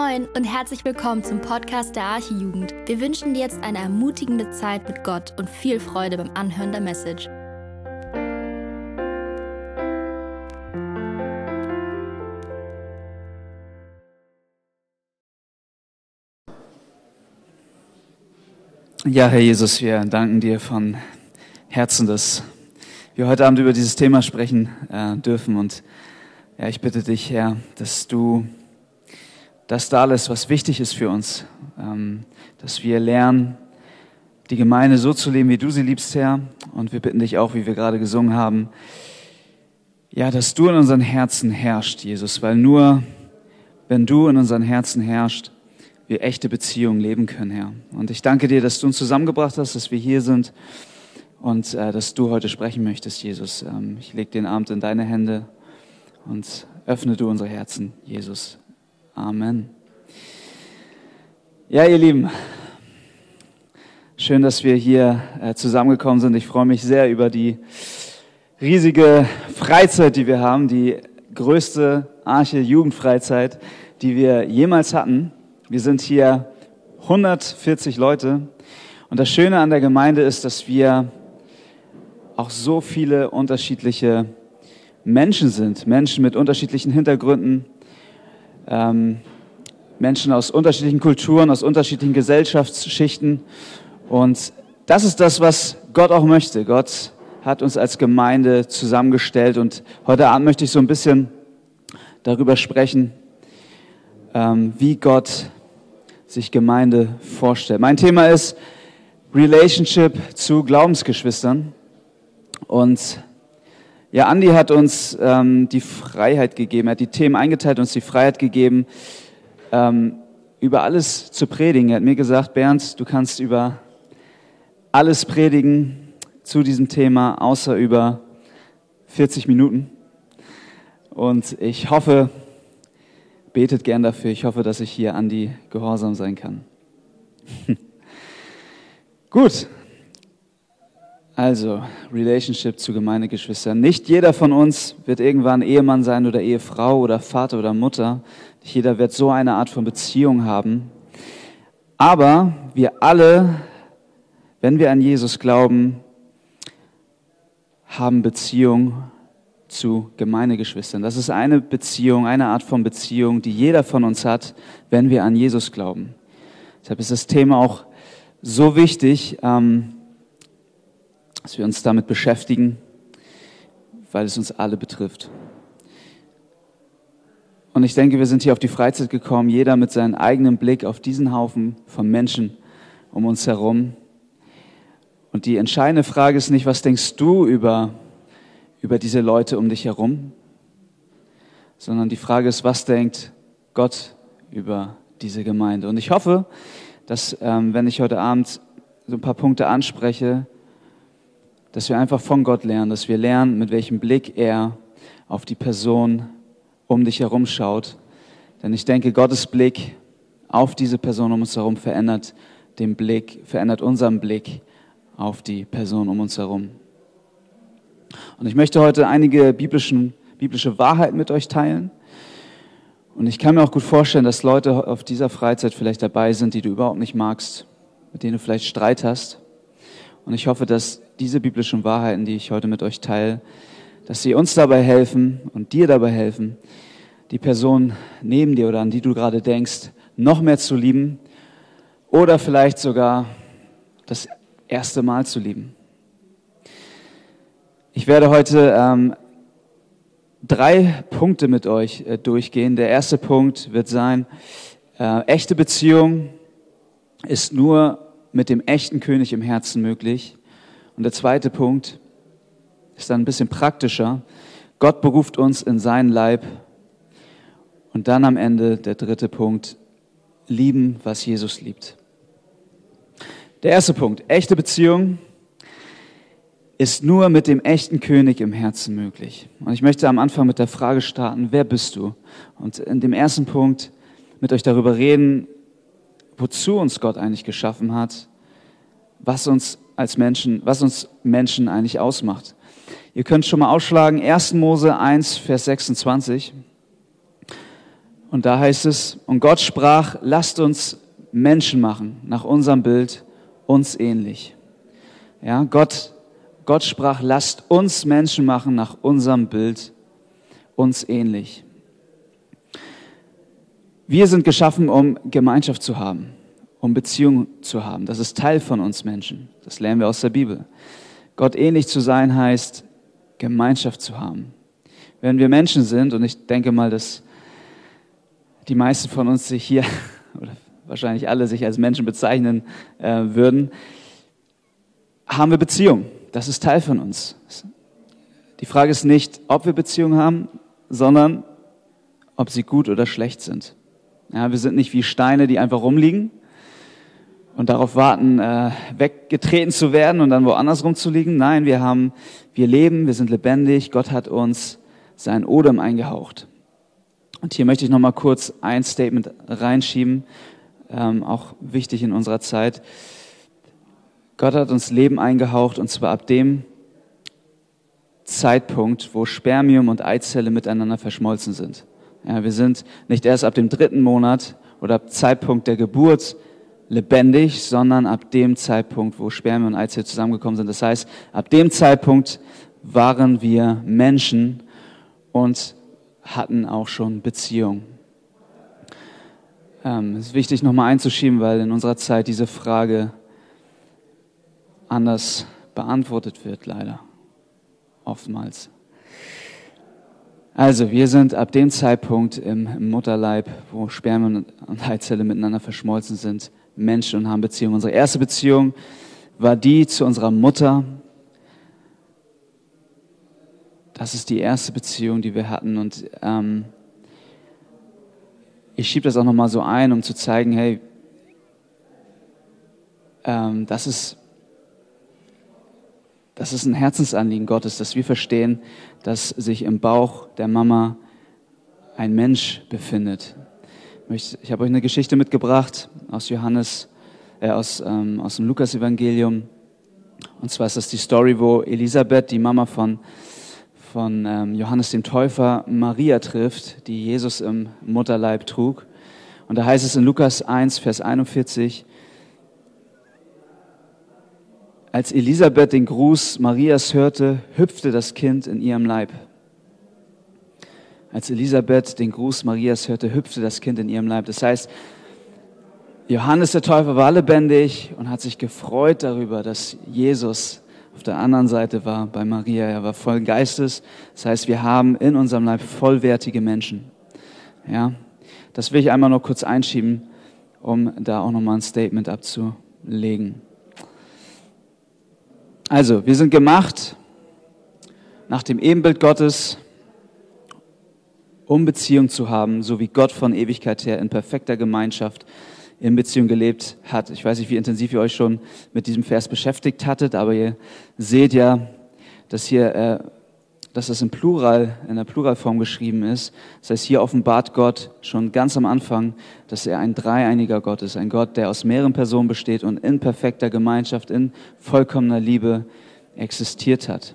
Moin und herzlich willkommen zum Podcast der Archijugend. Wir wünschen dir jetzt eine ermutigende Zeit mit Gott und viel Freude beim Anhören der Message. Ja, Herr Jesus, wir danken dir von Herzen, dass wir heute Abend über dieses Thema sprechen äh, dürfen. Und ja, ich bitte dich, Herr, dass du das da lässt, was wichtig ist für uns, ähm, dass wir lernen, die Gemeinde so zu leben, wie du sie liebst, Herr. Und wir bitten dich auch, wie wir gerade gesungen haben, ja, dass du in unseren Herzen herrschst, Jesus, weil nur wenn du in unseren Herzen herrschst, wir echte Beziehungen leben können, Herr. Und ich danke dir, dass du uns zusammengebracht hast, dass wir hier sind und äh, dass du heute sprechen möchtest, Jesus. Ähm, ich lege den Abend in deine Hände und öffne du unsere Herzen, Jesus. Amen. Ja, ihr Lieben, schön, dass wir hier äh, zusammengekommen sind. Ich freue mich sehr über die riesige Freizeit, die wir haben, die größte Arche Jugendfreizeit, die wir jemals hatten. Wir sind hier 140 Leute und das Schöne an der Gemeinde ist, dass wir auch so viele unterschiedliche Menschen sind, Menschen mit unterschiedlichen Hintergründen, ähm, Menschen aus unterschiedlichen Kulturen, aus unterschiedlichen Gesellschaftsschichten. Und das ist das, was Gott auch möchte. Gott hat uns als Gemeinde zusammengestellt. Und heute Abend möchte ich so ein bisschen darüber sprechen, ähm, wie Gott sich Gemeinde vorstellt. Mein Thema ist Relationship zu Glaubensgeschwistern. Und ja, Andi hat uns ähm, die Freiheit gegeben, er hat die Themen eingeteilt, uns die Freiheit gegeben, ähm, über alles zu predigen. Er hat mir gesagt, Bernd, du kannst über alles predigen zu diesem Thema, außer über 40 Minuten. Und ich hoffe, betet gern dafür, ich hoffe, dass ich hier Andi gehorsam sein kann. Gut, also, Relationship zu Gemeindegeschwistern. Nicht jeder von uns wird irgendwann Ehemann sein oder Ehefrau oder Vater oder Mutter. Nicht jeder wird so eine Art von Beziehung haben. Aber wir alle, wenn wir an Jesus glauben, haben Beziehung zu Gemeindegeschwistern. Das ist eine Beziehung, eine Art von Beziehung, die jeder von uns hat, wenn wir an Jesus glauben. Deshalb ist das Thema auch so wichtig. Ähm, dass wir uns damit beschäftigen, weil es uns alle betrifft. Und ich denke, wir sind hier auf die Freizeit gekommen, jeder mit seinem eigenen Blick auf diesen Haufen von Menschen um uns herum. Und die entscheidende Frage ist nicht, was denkst du über, über diese Leute um dich herum, sondern die Frage ist, was denkt Gott über diese Gemeinde. Und ich hoffe, dass ähm, wenn ich heute Abend so ein paar Punkte anspreche, dass wir einfach von Gott lernen, dass wir lernen, mit welchem Blick er auf die Person um dich herum schaut. Denn ich denke, Gottes Blick auf diese Person um uns herum verändert den Blick, verändert unseren Blick auf die Person um uns herum. Und ich möchte heute einige biblischen, biblische Wahrheiten mit euch teilen. Und ich kann mir auch gut vorstellen, dass Leute auf dieser Freizeit vielleicht dabei sind, die du überhaupt nicht magst, mit denen du vielleicht Streit hast. Und ich hoffe, dass diese biblischen Wahrheiten, die ich heute mit euch teile, dass sie uns dabei helfen und dir dabei helfen, die Person neben dir oder an die du gerade denkst, noch mehr zu lieben oder vielleicht sogar das erste Mal zu lieben. Ich werde heute ähm, drei Punkte mit euch äh, durchgehen. Der erste Punkt wird sein, äh, echte Beziehung ist nur mit dem echten König im Herzen möglich. Und der zweite Punkt ist dann ein bisschen praktischer. Gott beruft uns in seinen Leib. Und dann am Ende der dritte Punkt, lieben, was Jesus liebt. Der erste Punkt, echte Beziehung ist nur mit dem echten König im Herzen möglich. Und ich möchte am Anfang mit der Frage starten, wer bist du? Und in dem ersten Punkt mit euch darüber reden, wozu uns Gott eigentlich geschaffen hat, was uns als Menschen, was uns Menschen eigentlich ausmacht. Ihr könnt schon mal ausschlagen, 1. Mose 1, Vers 26. Und da heißt es, und Gott sprach, lasst uns Menschen machen, nach unserem Bild, uns ähnlich. Ja, Gott, Gott sprach, lasst uns Menschen machen, nach unserem Bild, uns ähnlich. Wir sind geschaffen, um Gemeinschaft zu haben, um Beziehung zu haben. Das ist Teil von uns Menschen. Das lernen wir aus der Bibel. Gott ähnlich zu sein heißt, Gemeinschaft zu haben. Wenn wir Menschen sind, und ich denke mal, dass die meisten von uns sich hier, oder wahrscheinlich alle sich als Menschen bezeichnen äh, würden, haben wir Beziehung. Das ist Teil von uns. Die Frage ist nicht, ob wir Beziehungen haben, sondern ob sie gut oder schlecht sind. Ja, wir sind nicht wie Steine, die einfach rumliegen und darauf warten, äh, weggetreten zu werden und dann woanders rumzuliegen. Nein, wir haben, wir leben, wir sind lebendig. Gott hat uns sein Odem eingehaucht. Und hier möchte ich noch mal kurz ein Statement reinschieben, ähm, auch wichtig in unserer Zeit. Gott hat uns Leben eingehaucht und zwar ab dem Zeitpunkt, wo Spermium und Eizelle miteinander verschmolzen sind. Ja, wir sind nicht erst ab dem dritten Monat oder ab Zeitpunkt der Geburt lebendig, sondern ab dem Zeitpunkt, wo Spermien und Eizelle zusammengekommen sind. Das heißt, ab dem Zeitpunkt waren wir Menschen und hatten auch schon Beziehung. Ähm, es ist wichtig, nochmal einzuschieben, weil in unserer Zeit diese Frage anders beantwortet wird, leider. Oftmals. Also, wir sind ab dem Zeitpunkt im Mutterleib, wo Spermien und Eizelle miteinander verschmolzen sind, Menschen und haben Beziehungen. Unsere erste Beziehung war die zu unserer Mutter. Das ist die erste Beziehung, die wir hatten. Und ähm, ich schiebe das auch nochmal so ein, um zu zeigen, hey, ähm, das ist das ist ein Herzensanliegen Gottes, dass wir verstehen, dass sich im Bauch der Mama ein Mensch befindet. Ich habe euch eine Geschichte mitgebracht aus Johannes, äh, aus, ähm, aus dem Lukas-Evangelium. Und zwar ist das die Story, wo Elisabeth, die Mama von, von ähm, Johannes dem Täufer, Maria trifft, die Jesus im Mutterleib trug. Und da heißt es in Lukas 1, Vers 41, als Elisabeth den Gruß Marias hörte, hüpfte das Kind in ihrem Leib. Als Elisabeth den Gruß Marias hörte, hüpfte das Kind in ihrem Leib. Das heißt, Johannes der Täufer war lebendig und hat sich gefreut darüber, dass Jesus auf der anderen Seite war bei Maria. Er war voll Geistes. Das heißt, wir haben in unserem Leib vollwertige Menschen. Ja, das will ich einmal noch kurz einschieben, um da auch nochmal ein Statement abzulegen. Also, wir sind gemacht nach dem Ebenbild Gottes, um Beziehung zu haben, so wie Gott von Ewigkeit her in perfekter Gemeinschaft in Beziehung gelebt hat. Ich weiß nicht, wie intensiv ihr euch schon mit diesem Vers beschäftigt hattet, aber ihr seht ja, dass hier äh, dass das im Plural, in der Pluralform geschrieben ist. Das heißt, hier offenbart Gott schon ganz am Anfang, dass er ein dreieiniger Gott ist. Ein Gott, der aus mehreren Personen besteht und in perfekter Gemeinschaft, in vollkommener Liebe existiert hat.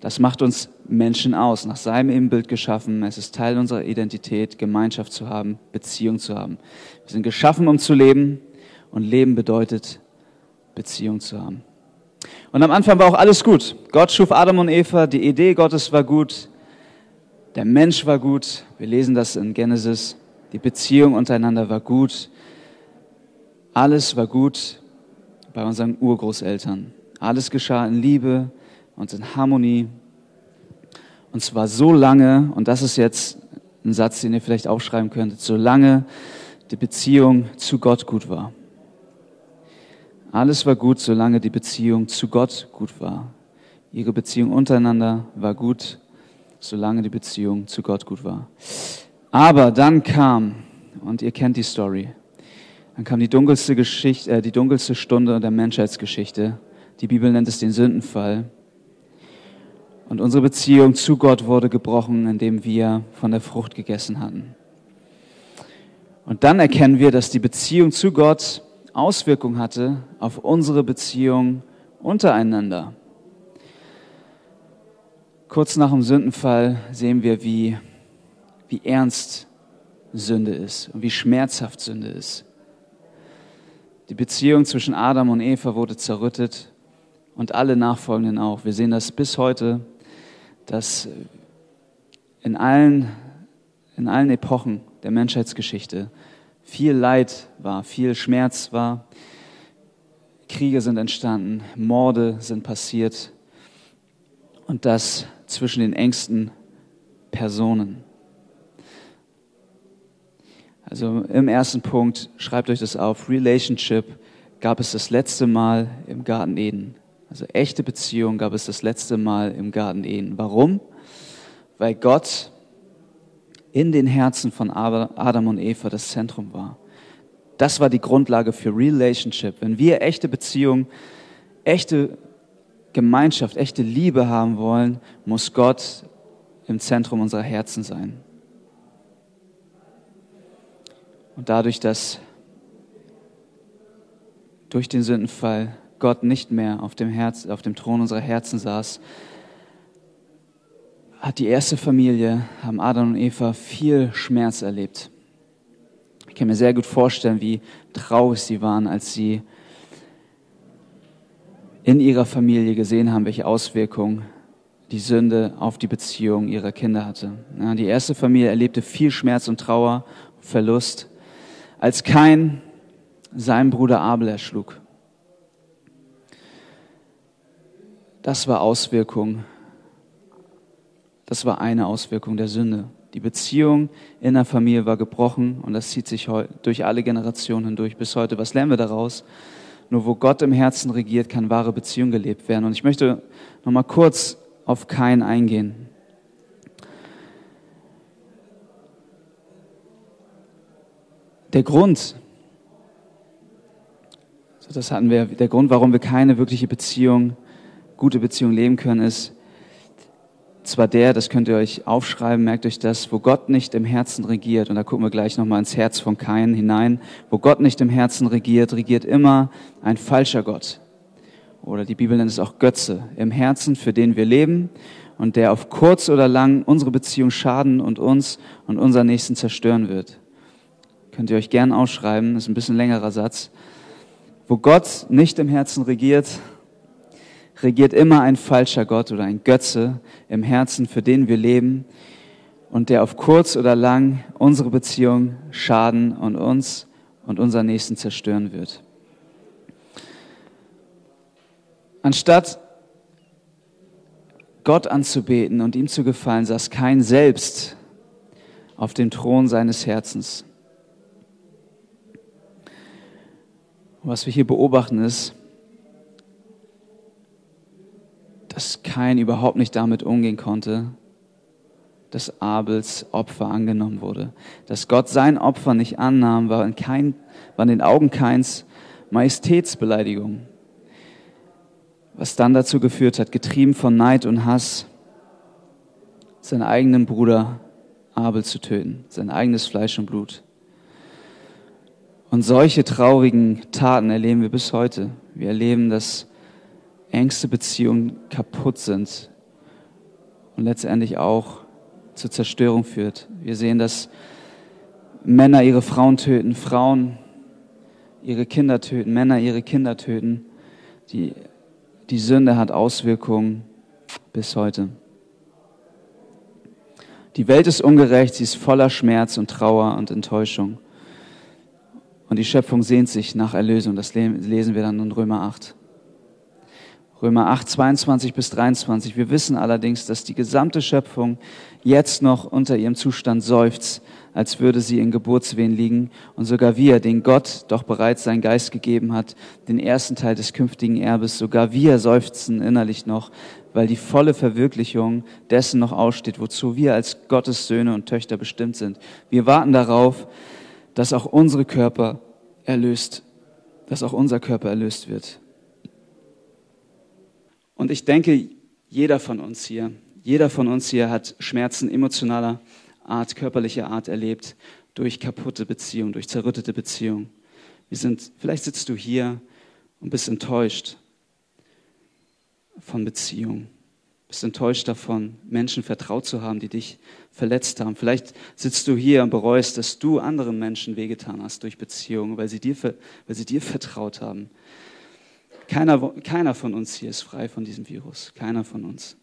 Das macht uns Menschen aus, nach seinem Ebenbild geschaffen. Es ist Teil unserer Identität, Gemeinschaft zu haben, Beziehung zu haben. Wir sind geschaffen, um zu leben und Leben bedeutet, Beziehung zu haben. Und am Anfang war auch alles gut. Gott schuf Adam und Eva, die Idee Gottes war gut, der Mensch war gut. Wir lesen das in Genesis. Die Beziehung untereinander war gut. Alles war gut bei unseren Urgroßeltern. Alles geschah in Liebe und in Harmonie. Und zwar so lange, und das ist jetzt ein Satz, den ihr vielleicht aufschreiben könntet, solange die Beziehung zu Gott gut war. Alles war gut, solange die Beziehung zu Gott gut war. Ihre Beziehung untereinander war gut, solange die Beziehung zu Gott gut war. Aber dann kam, und ihr kennt die Story, dann kam die dunkelste Geschichte, äh, die dunkelste Stunde der Menschheitsgeschichte. Die Bibel nennt es den Sündenfall. Und unsere Beziehung zu Gott wurde gebrochen, indem wir von der Frucht gegessen hatten. Und dann erkennen wir, dass die Beziehung zu Gott Auswirkung hatte auf unsere Beziehung untereinander. Kurz nach dem Sündenfall sehen wir, wie, wie ernst Sünde ist und wie schmerzhaft Sünde ist. Die Beziehung zwischen Adam und Eva wurde zerrüttet und alle Nachfolgenden auch. Wir sehen das bis heute, dass in allen, in allen Epochen der Menschheitsgeschichte viel Leid war, viel Schmerz war. Kriege sind entstanden, Morde sind passiert und das zwischen den engsten Personen. Also im ersten Punkt, schreibt euch das auf, Relationship gab es das letzte Mal im Garten Eden. Also echte Beziehung gab es das letzte Mal im Garten Eden. Warum? Weil Gott in den Herzen von Adam und Eva das Zentrum war. Das war die Grundlage für Relationship. Wenn wir echte Beziehung, echte Gemeinschaft, echte Liebe haben wollen, muss Gott im Zentrum unserer Herzen sein. Und dadurch, dass durch den Sündenfall Gott nicht mehr auf dem, Herz, auf dem Thron unserer Herzen saß, hat die erste Familie, haben Adam und Eva viel Schmerz erlebt. Ich kann mir sehr gut vorstellen, wie traurig sie waren, als sie in ihrer Familie gesehen haben, welche Auswirkungen die Sünde auf die Beziehung ihrer Kinder hatte. Ja, die erste Familie erlebte viel Schmerz und Trauer, Verlust als Kain seinen Bruder Abel erschlug. Das war Auswirkung, das war eine Auswirkung der Sünde. Die Beziehung in der Familie war gebrochen und das zieht sich durch alle Generationen hindurch bis heute. Was lernen wir daraus? Nur wo Gott im Herzen regiert, kann wahre Beziehung gelebt werden. Und ich möchte noch mal kurz auf Kain eingehen. der Grund, das hatten wir, der Grund, warum wir keine wirkliche Beziehung, gute Beziehung leben können, ist zwar der, das könnt ihr euch aufschreiben, merkt euch das, wo Gott nicht im Herzen regiert, und da gucken wir gleich nochmal ins Herz von Kain hinein, wo Gott nicht im Herzen regiert, regiert immer ein falscher Gott. Oder die Bibel nennt es auch Götze im Herzen, für den wir leben und der auf kurz oder lang unsere Beziehung schaden und uns und unseren Nächsten zerstören wird. Könnt ihr euch gern ausschreiben, ist ein bisschen längerer Satz. Wo Gott nicht im Herzen regiert, regiert immer ein falscher Gott oder ein Götze im Herzen, für den wir leben und der auf kurz oder lang unsere Beziehung schaden und uns und unseren Nächsten zerstören wird. Anstatt Gott anzubeten und ihm zu gefallen, saß kein selbst auf dem Thron seines Herzens. was wir hier beobachten ist, dass kein überhaupt nicht damit umgehen konnte, dass Abels Opfer angenommen wurde. Dass Gott sein Opfer nicht annahm, war in, kein, war in den Augen keins Majestätsbeleidigung. Was dann dazu geführt hat, getrieben von Neid und Hass, seinen eigenen Bruder Abel zu töten, sein eigenes Fleisch und Blut. Und solche traurigen Taten erleben wir bis heute. Wir erleben, dass engste Beziehungen kaputt sind und letztendlich auch zur Zerstörung führt. Wir sehen, dass Männer ihre Frauen töten, Frauen ihre Kinder töten, Männer ihre Kinder töten. Die, die Sünde hat Auswirkungen bis heute. Die Welt ist ungerecht, sie ist voller Schmerz und Trauer und Enttäuschung. Und die Schöpfung sehnt sich nach Erlösung. Das lesen wir dann in Römer 8. Römer 8, 22 bis 23. Wir wissen allerdings, dass die gesamte Schöpfung jetzt noch unter ihrem Zustand seufzt, als würde sie in Geburtswehen liegen. Und sogar wir, den Gott doch bereits seinen Geist gegeben hat, den ersten Teil des künftigen Erbes, sogar wir seufzen innerlich noch, weil die volle Verwirklichung dessen noch aussteht, wozu wir als Gottes Söhne und Töchter bestimmt sind. Wir warten darauf, dass auch unsere Körper erlöst, dass auch unser Körper erlöst wird. Und ich denke, jeder von uns hier, jeder von uns hier hat Schmerzen emotionaler Art, körperlicher Art erlebt durch kaputte Beziehungen, durch zerrüttete Beziehungen. Wir sind, vielleicht sitzt du hier und bist enttäuscht von Beziehungen. bist enttäuscht davon, Menschen vertraut zu haben, die dich verletzt haben. Vielleicht sitzt du hier und bereust, dass du anderen Menschen wehgetan hast durch Beziehungen, weil sie dir, weil sie dir vertraut haben. Keiner, keiner von uns hier ist frei von diesem Virus. Keiner von uns.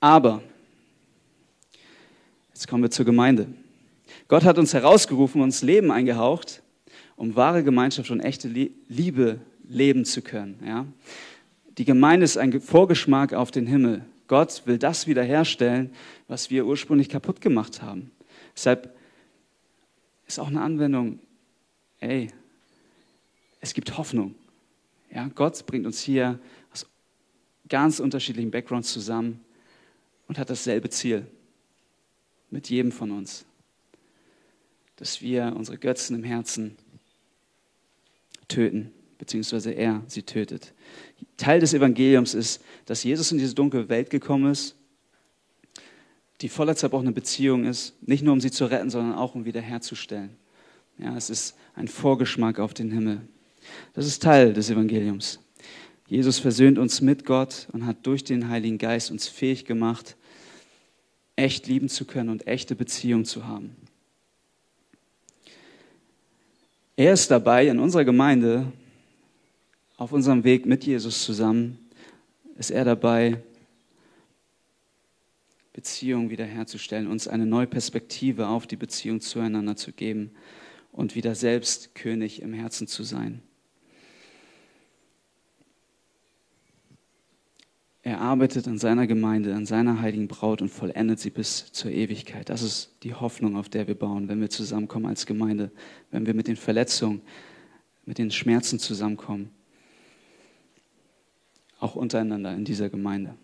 Aber, jetzt kommen wir zur Gemeinde. Gott hat uns herausgerufen, uns Leben eingehaucht, um wahre Gemeinschaft und echte Liebe leben zu können. Ja? Die Gemeinde ist ein Vorgeschmack auf den Himmel. Gott will das wiederherstellen, was wir ursprünglich kaputt gemacht haben. Deshalb ist auch eine Anwendung, ey, es gibt Hoffnung. Ja, Gott bringt uns hier aus ganz unterschiedlichen Backgrounds zusammen und hat dasselbe Ziel mit jedem von uns, dass wir unsere Götzen im Herzen töten beziehungsweise er sie tötet. Teil des Evangeliums ist, dass Jesus in diese dunkle Welt gekommen ist, die voller zerbrochener Beziehung ist, nicht nur um sie zu retten, sondern auch um wiederherzustellen. Ja, es ist ein Vorgeschmack auf den Himmel. Das ist Teil des Evangeliums. Jesus versöhnt uns mit Gott und hat durch den Heiligen Geist uns fähig gemacht, echt lieben zu können und echte Beziehung zu haben. Er ist dabei, in unserer Gemeinde auf unserem Weg mit Jesus zusammen ist er dabei, Beziehungen wiederherzustellen, uns eine neue Perspektive auf die Beziehung zueinander zu geben und wieder selbst König im Herzen zu sein. Er arbeitet an seiner Gemeinde, an seiner heiligen Braut und vollendet sie bis zur Ewigkeit. Das ist die Hoffnung, auf der wir bauen, wenn wir zusammenkommen als Gemeinde, wenn wir mit den Verletzungen, mit den Schmerzen zusammenkommen auch untereinander in dieser Gemeinde.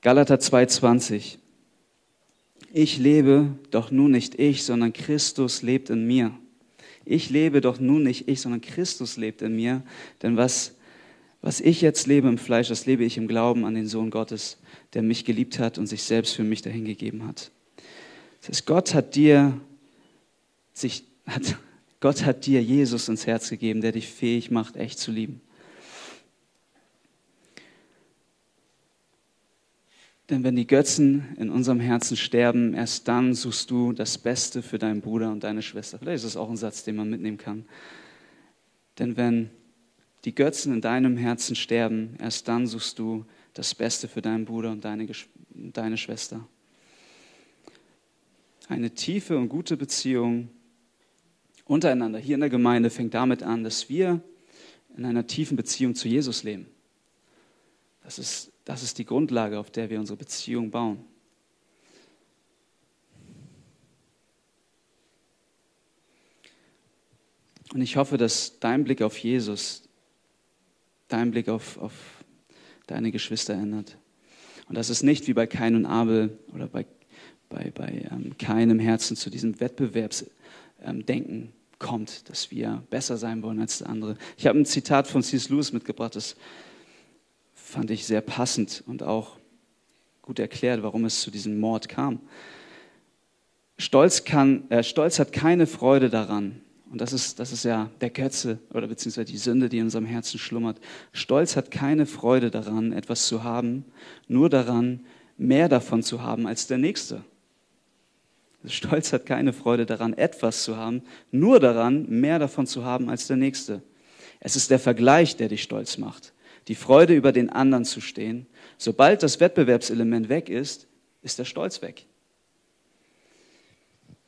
Galater 2,20. Ich lebe, doch nun nicht ich, sondern Christus lebt in mir. Ich lebe doch nun nicht ich, sondern Christus lebt in mir. Denn was, was ich jetzt lebe im Fleisch, das lebe ich im Glauben an den Sohn Gottes, der mich geliebt hat und sich selbst für mich dahingegeben hat. Das heißt, Gott hat dir sich, hat, Gott hat dir Jesus ins Herz gegeben, der dich fähig macht, echt zu lieben. Denn wenn die Götzen in unserem Herzen sterben, erst dann suchst du das Beste für deinen Bruder und deine Schwester. Vielleicht ist das auch ein Satz, den man mitnehmen kann. Denn wenn die Götzen in deinem Herzen sterben, erst dann suchst du das Beste für deinen Bruder und deine, deine Schwester. Eine tiefe und gute Beziehung untereinander hier in der Gemeinde fängt damit an, dass wir in einer tiefen Beziehung zu Jesus leben. Das ist das ist die Grundlage, auf der wir unsere Beziehung bauen. Und ich hoffe, dass dein Blick auf Jesus, dein Blick auf, auf deine Geschwister ändert. Und dass es nicht wie bei Kain und Abel oder bei, bei, bei ähm, keinem Herzen zu diesem Wettbewerbsdenken ähm, kommt, dass wir besser sein wollen als der andere. Ich habe ein Zitat von C.S. Lewis mitgebracht, das fand ich sehr passend und auch gut erklärt, warum es zu diesem Mord kam. Stolz, kann, äh, Stolz hat keine Freude daran, und das ist, das ist ja der Götze oder beziehungsweise die Sünde, die in unserem Herzen schlummert. Stolz hat keine Freude daran, etwas zu haben, nur daran, mehr davon zu haben als der Nächste. Stolz hat keine Freude daran, etwas zu haben, nur daran, mehr davon zu haben als der Nächste. Es ist der Vergleich, der dich stolz macht die Freude über den anderen zu stehen. Sobald das Wettbewerbselement weg ist, ist der Stolz weg.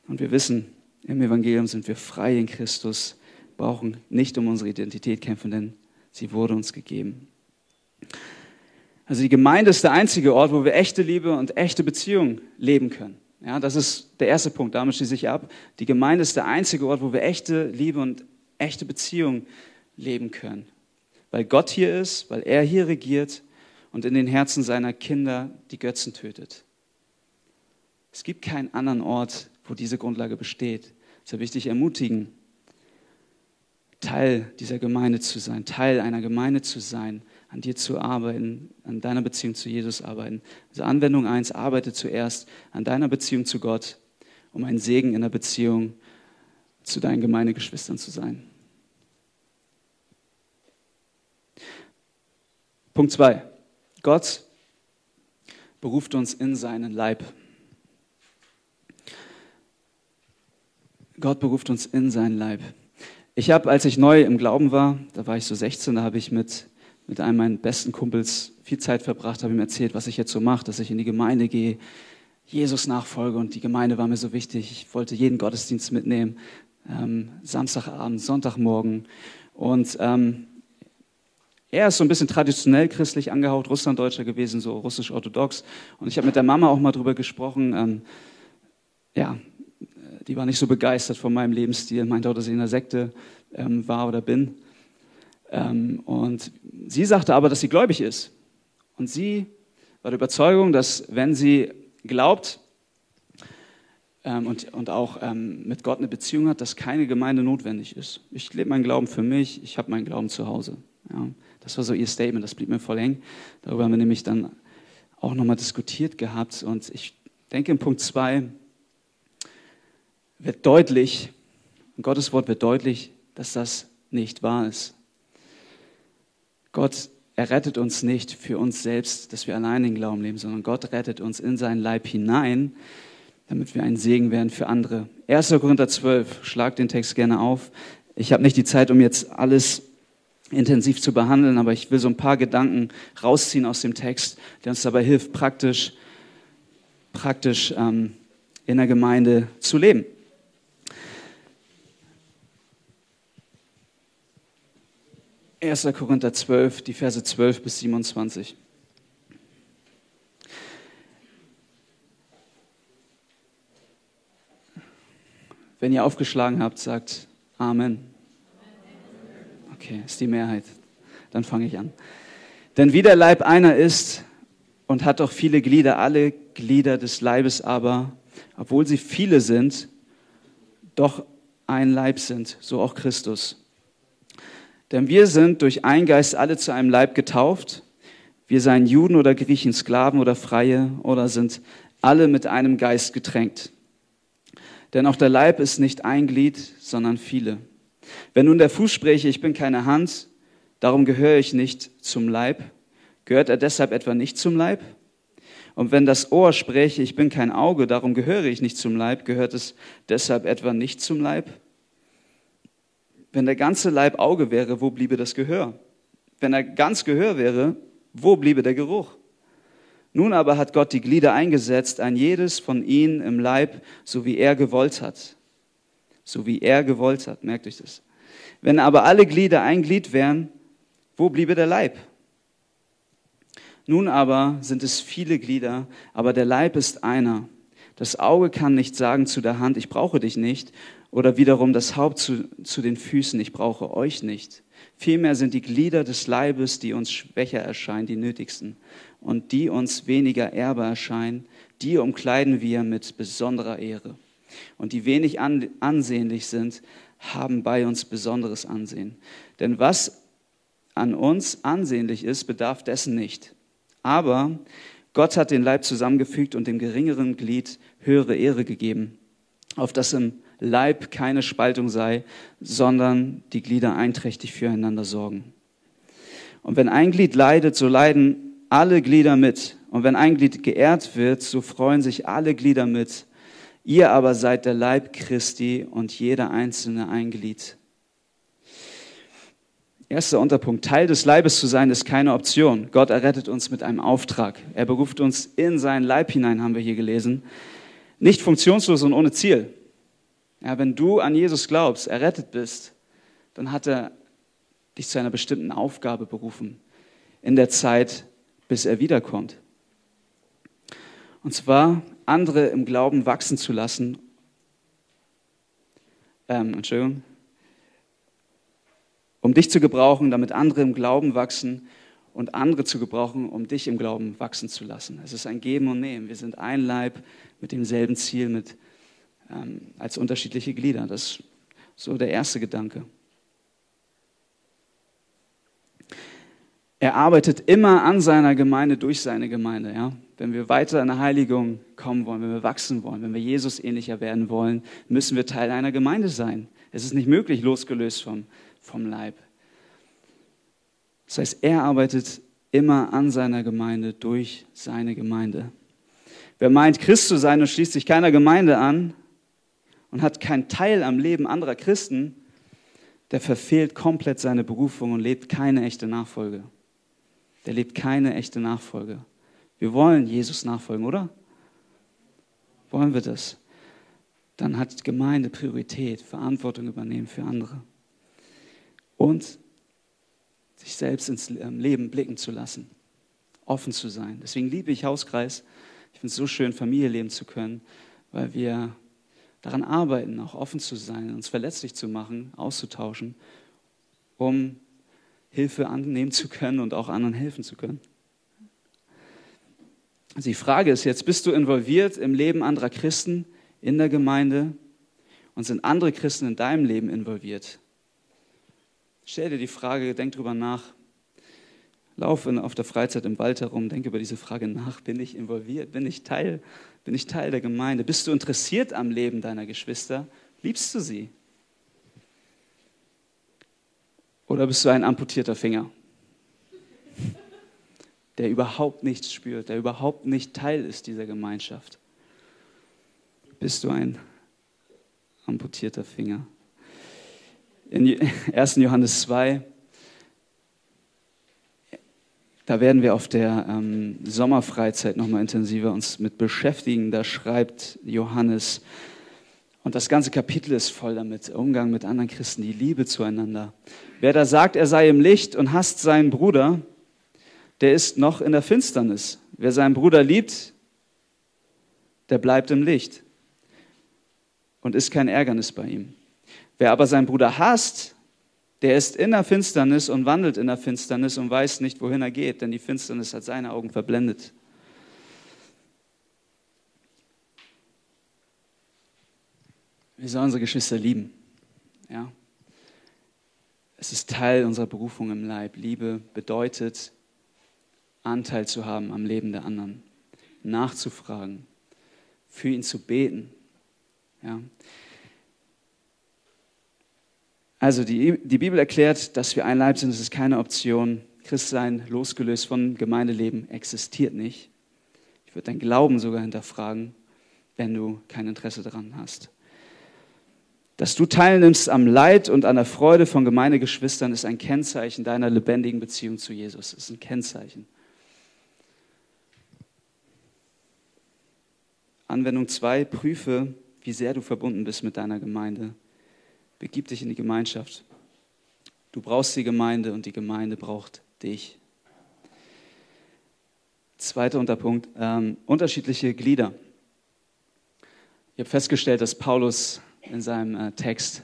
Und wir wissen, im Evangelium sind wir frei in Christus, brauchen nicht um unsere Identität kämpfen, denn sie wurde uns gegeben. Also die Gemeinde ist der einzige Ort, wo wir echte Liebe und echte Beziehung leben können. Ja, das ist der erste Punkt, damit schließe ich ab. Die Gemeinde ist der einzige Ort, wo wir echte Liebe und echte Beziehung leben können weil Gott hier ist, weil er hier regiert und in den Herzen seiner Kinder die Götzen tötet. Es gibt keinen anderen Ort, wo diese Grundlage besteht. Deshalb will ich dich ermutigen, Teil dieser Gemeinde zu sein, Teil einer Gemeinde zu sein, an dir zu arbeiten, an deiner Beziehung zu Jesus arbeiten. Also Anwendung 1, arbeite zuerst an deiner Beziehung zu Gott, um ein Segen in der Beziehung zu deinen Gemeindegeschwistern zu sein. Punkt zwei. Gott beruft uns in seinen Leib. Gott beruft uns in seinen Leib. Ich habe, als ich neu im Glauben war, da war ich so 16, da habe ich mit, mit einem meiner besten Kumpels viel Zeit verbracht, habe ihm erzählt, was ich jetzt so mache, dass ich in die Gemeinde gehe, Jesus nachfolge und die Gemeinde war mir so wichtig. Ich wollte jeden Gottesdienst mitnehmen, ähm, Samstagabend, Sonntagmorgen. Und ähm, er ist so ein bisschen traditionell christlich angehaucht, Russlanddeutscher gewesen, so russisch-orthodox. Und ich habe mit der Mama auch mal drüber gesprochen. Ähm, ja, die war nicht so begeistert von meinem Lebensstil, meinte auch, dass ich in der Sekte ähm, war oder bin. Ähm, und sie sagte aber, dass sie gläubig ist. Und sie war der Überzeugung, dass wenn sie glaubt ähm, und, und auch ähm, mit Gott eine Beziehung hat, dass keine Gemeinde notwendig ist. Ich lebe meinen Glauben für mich, ich habe meinen Glauben zu Hause. Ja, das war so ihr Statement, das blieb mir voll hängen. Darüber haben wir nämlich dann auch nochmal diskutiert gehabt. Und ich denke, in Punkt 2 wird deutlich, Gottes Wort wird deutlich, dass das nicht wahr ist. Gott er rettet uns nicht für uns selbst, dass wir allein den Glauben leben, sondern Gott rettet uns in seinen Leib hinein, damit wir ein Segen werden für andere. 1. Korinther 12, schlag den Text gerne auf. Ich habe nicht die Zeit, um jetzt alles intensiv zu behandeln, aber ich will so ein paar Gedanken rausziehen aus dem Text, der uns dabei hilft, praktisch, praktisch ähm, in der Gemeinde zu leben. 1. Korinther 12, die Verse 12 bis 27. Wenn ihr aufgeschlagen habt, sagt Amen. Okay, ist die Mehrheit. Dann fange ich an. Denn wie der Leib einer ist und hat auch viele Glieder, alle Glieder des Leibes aber, obwohl sie viele sind, doch ein Leib sind, so auch Christus. Denn wir sind durch einen Geist alle zu einem Leib getauft. Wir seien Juden oder Griechen, Sklaven oder Freie oder sind alle mit einem Geist getränkt. Denn auch der Leib ist nicht ein Glied, sondern viele. Wenn nun der Fuß spräche, ich bin keine Hand, darum gehöre ich nicht zum Leib, gehört er deshalb etwa nicht zum Leib? Und wenn das Ohr spräche, ich bin kein Auge, darum gehöre ich nicht zum Leib, gehört es deshalb etwa nicht zum Leib? Wenn der ganze Leib Auge wäre, wo bliebe das Gehör? Wenn er ganz Gehör wäre, wo bliebe der Geruch? Nun aber hat Gott die Glieder eingesetzt, ein jedes von ihnen im Leib, so wie er gewollt hat. So wie er gewollt hat, merkt euch das. Wenn aber alle Glieder ein Glied wären, wo bliebe der Leib? Nun aber sind es viele Glieder, aber der Leib ist einer. Das Auge kann nicht sagen zu der Hand, ich brauche dich nicht, oder wiederum das Haupt zu, zu den Füßen, ich brauche euch nicht. Vielmehr sind die Glieder des Leibes, die uns schwächer erscheinen, die nötigsten. Und die uns weniger ehrbar erscheinen, die umkleiden wir mit besonderer Ehre. Und die wenig ansehnlich sind, haben bei uns besonderes Ansehen. Denn was an uns ansehnlich ist, bedarf dessen nicht. Aber Gott hat den Leib zusammengefügt und dem geringeren Glied höhere Ehre gegeben, auf das im Leib keine Spaltung sei, sondern die Glieder einträchtig füreinander sorgen. Und wenn ein Glied leidet, so leiden alle Glieder mit. Und wenn ein Glied geehrt wird, so freuen sich alle Glieder mit. Ihr aber seid der Leib Christi und jeder einzelne ein Glied. Erster Unterpunkt. Teil des Leibes zu sein ist keine Option. Gott errettet uns mit einem Auftrag. Er beruft uns in seinen Leib hinein, haben wir hier gelesen. Nicht funktionslos und ohne Ziel. Ja, wenn du an Jesus glaubst, errettet bist, dann hat er dich zu einer bestimmten Aufgabe berufen in der Zeit, bis er wiederkommt. Und zwar andere im Glauben wachsen zu lassen. Ähm, Entschuldigung. Um dich zu gebrauchen, damit andere im Glauben wachsen und andere zu gebrauchen, um dich im Glauben wachsen zu lassen. Es ist ein Geben und Nehmen. Wir sind ein Leib mit demselben Ziel, mit ähm, als unterschiedliche Glieder. Das ist so der erste Gedanke. Er arbeitet immer an seiner Gemeinde durch seine Gemeinde. Ja? Wenn wir weiter in der Heiligung kommen wollen, wenn wir wachsen wollen, wenn wir Jesus ähnlicher werden wollen, müssen wir Teil einer Gemeinde sein. Es ist nicht möglich, losgelöst vom, vom Leib. Das heißt, er arbeitet immer an seiner Gemeinde, durch seine Gemeinde. Wer meint, Christ zu sein und schließt sich keiner Gemeinde an und hat keinen Teil am Leben anderer Christen, der verfehlt komplett seine Berufung und lebt keine echte Nachfolge. Der lebt keine echte Nachfolge. Wir wollen Jesus nachfolgen, oder? Wollen wir das? Dann hat Gemeinde Priorität, Verantwortung übernehmen für andere. Und sich selbst ins ähm, Leben blicken zu lassen, offen zu sein. Deswegen liebe ich Hauskreis. Ich finde es so schön, Familie leben zu können, weil wir daran arbeiten, auch offen zu sein, uns verletzlich zu machen, auszutauschen, um Hilfe annehmen zu können und auch anderen helfen zu können. Also die Frage ist jetzt, bist du involviert im Leben anderer Christen in der Gemeinde und sind andere Christen in deinem Leben involviert? Stell dir die Frage, denk drüber nach. Lauf auf der Freizeit im Wald herum, denk über diese Frage nach. Bin ich involviert? Bin ich Teil? Bin ich Teil der Gemeinde? Bist du interessiert am Leben deiner Geschwister? Liebst du sie? Oder bist du ein amputierter Finger, der überhaupt nichts spürt, der überhaupt nicht Teil ist dieser Gemeinschaft? Bist du ein amputierter Finger? in 1. Johannes 2, da werden wir auf der ähm, Sommerfreizeit nochmal intensiver uns mit beschäftigen. Da schreibt Johannes, und das ganze Kapitel ist voll damit, Umgang mit anderen Christen, die Liebe zueinander. Wer da sagt, er sei im Licht und hasst seinen Bruder, der ist noch in der Finsternis. Wer seinen Bruder liebt, der bleibt im Licht und ist kein Ärgernis bei ihm. Wer aber seinen Bruder hasst, der ist in der Finsternis und wandelt in der Finsternis und weiß nicht, wohin er geht, denn die Finsternis hat seine Augen verblendet. Wir sollen unsere Geschwister lieben. Ja? Es ist Teil unserer Berufung im Leib. Liebe bedeutet, Anteil zu haben am Leben der anderen, nachzufragen, für ihn zu beten. Ja? Also die, die Bibel erklärt, dass wir ein Leib sind, das ist keine Option. Christsein, losgelöst von Gemeindeleben, existiert nicht. Ich würde dein Glauben sogar hinterfragen, wenn du kein Interesse daran hast. Dass du teilnimmst am Leid und an der Freude von Gemeindegeschwistern, ist ein Kennzeichen deiner lebendigen Beziehung zu Jesus. Das ist ein Kennzeichen. Anwendung 2, prüfe, wie sehr du verbunden bist mit deiner Gemeinde. Begib dich in die Gemeinschaft. Du brauchst die Gemeinde und die Gemeinde braucht dich. Zweiter Unterpunkt, ähm, unterschiedliche Glieder. Ich habe festgestellt, dass Paulus in seinem äh, Text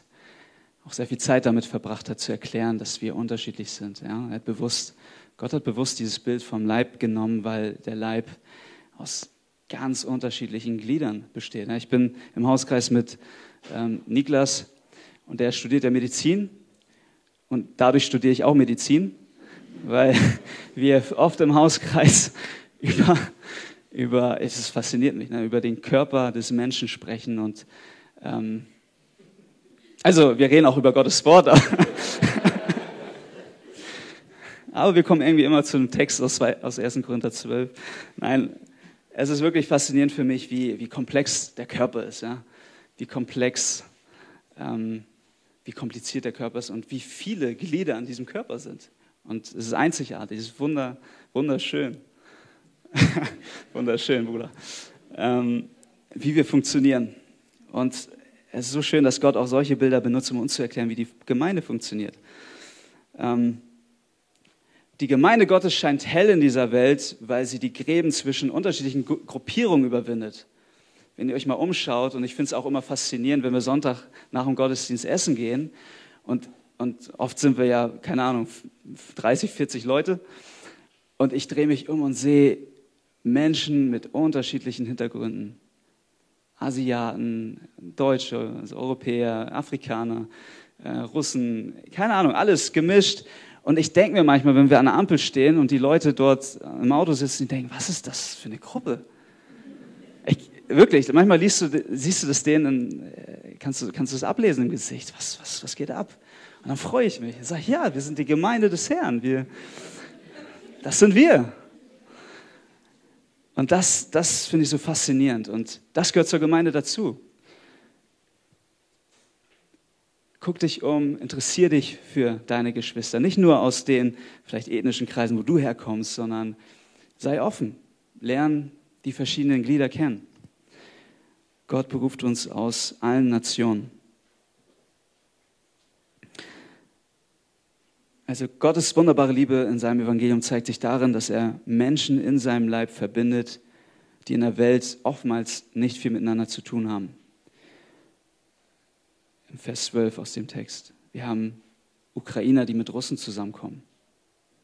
auch sehr viel Zeit damit verbracht hat, zu erklären, dass wir unterschiedlich sind. Ja? Er hat bewusst, Gott hat bewusst dieses Bild vom Leib genommen, weil der Leib aus ganz unterschiedlichen Gliedern besteht. Ich bin im Hauskreis mit ähm, Niklas und der studiert ja Medizin und dadurch studiere ich auch Medizin, weil wir oft im Hauskreis über, über es fasziniert mich, ne, über den Körper des Menschen sprechen und ähm, also wir reden auch über Gottes Wort, aber, aber wir kommen irgendwie immer zu einem Text aus, aus 1. Korinther 12. Nein, es ist wirklich faszinierend für mich, wie, wie komplex der Körper ist, ja? wie komplex ähm, wie kompliziert der Körper ist und wie viele Glieder an diesem Körper sind. Und es ist einzigartig, es ist wunder, wunderschön. wunderschön, Bruder. Ähm, wie wir funktionieren. Und es ist so schön, dass Gott auch solche Bilder benutzt, um uns zu erklären, wie die Gemeinde funktioniert. Ähm, die Gemeinde Gottes scheint hell in dieser Welt, weil sie die Gräben zwischen unterschiedlichen Gruppierungen überwindet wenn ihr euch mal umschaut, und ich finde es auch immer faszinierend, wenn wir Sonntag nach dem Gottesdienst essen gehen, und, und oft sind wir ja, keine Ahnung, 30, 40 Leute, und ich drehe mich um und sehe Menschen mit unterschiedlichen Hintergründen. Asiaten, Deutsche, also Europäer, Afrikaner, äh, Russen, keine Ahnung, alles gemischt. Und ich denke mir manchmal, wenn wir an der Ampel stehen und die Leute dort im Auto sitzen, die denken, was ist das für eine Gruppe? Ich, wirklich, manchmal liest du, siehst du das denen, äh, kannst du, kannst du das ablesen im Gesicht. Was, was, was geht ab? Und dann freue ich mich. Ich sage, ja, wir sind die Gemeinde des Herrn. Wir, Das sind wir. Und das, das finde ich so faszinierend. Und das gehört zur Gemeinde dazu. Guck dich um, interessier dich für deine Geschwister. Nicht nur aus den vielleicht ethnischen Kreisen, wo du herkommst, sondern sei offen. Lern die verschiedenen Glieder kennen. Gott beruft uns aus allen Nationen. Also Gottes wunderbare Liebe in seinem Evangelium zeigt sich darin, dass er Menschen in seinem Leib verbindet, die in der Welt oftmals nicht viel miteinander zu tun haben. Im Vers 12 aus dem Text. Wir haben Ukrainer, die mit Russen zusammenkommen.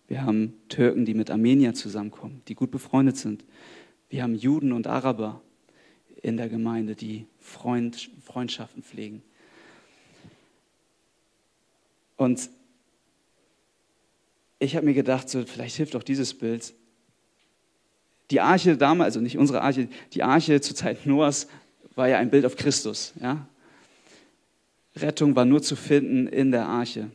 Wir haben Türken, die mit Armenier zusammenkommen, die gut befreundet sind. Wir haben Juden und Araber in der Gemeinde, die Freund, Freundschaften pflegen. Und ich habe mir gedacht, so, vielleicht hilft auch dieses Bild. Die Arche damals, also nicht unsere Arche, die Arche zur Zeit Noahs war ja ein Bild auf Christus. Ja? Rettung war nur zu finden in der Arche.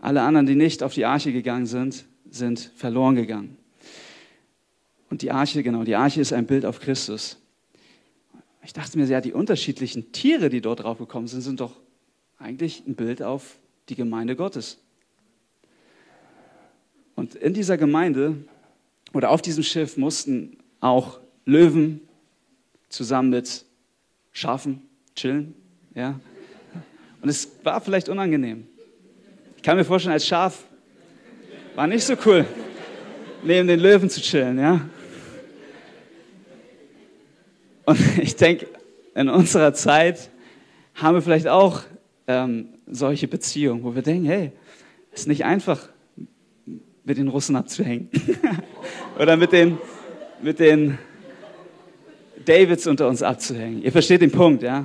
Alle anderen, die nicht auf die Arche gegangen sind, sind verloren gegangen. Und die Arche, genau, die Arche ist ein Bild auf Christus. Ich dachte mir, ja, die unterschiedlichen Tiere, die dort drauf gekommen sind, sind doch eigentlich ein Bild auf die Gemeinde Gottes. Und in dieser Gemeinde oder auf diesem Schiff mussten auch Löwen zusammen mit Schafen chillen. Ja? Und es war vielleicht unangenehm. Ich kann mir vorstellen, als Schaf war nicht so cool, neben den Löwen zu chillen. Ja? Und ich denke, in unserer Zeit haben wir vielleicht auch ähm, solche Beziehungen, wo wir denken, hey, es ist nicht einfach, mit den Russen abzuhängen. Oder mit den, mit den Davids unter uns abzuhängen. Ihr versteht den Punkt, ja?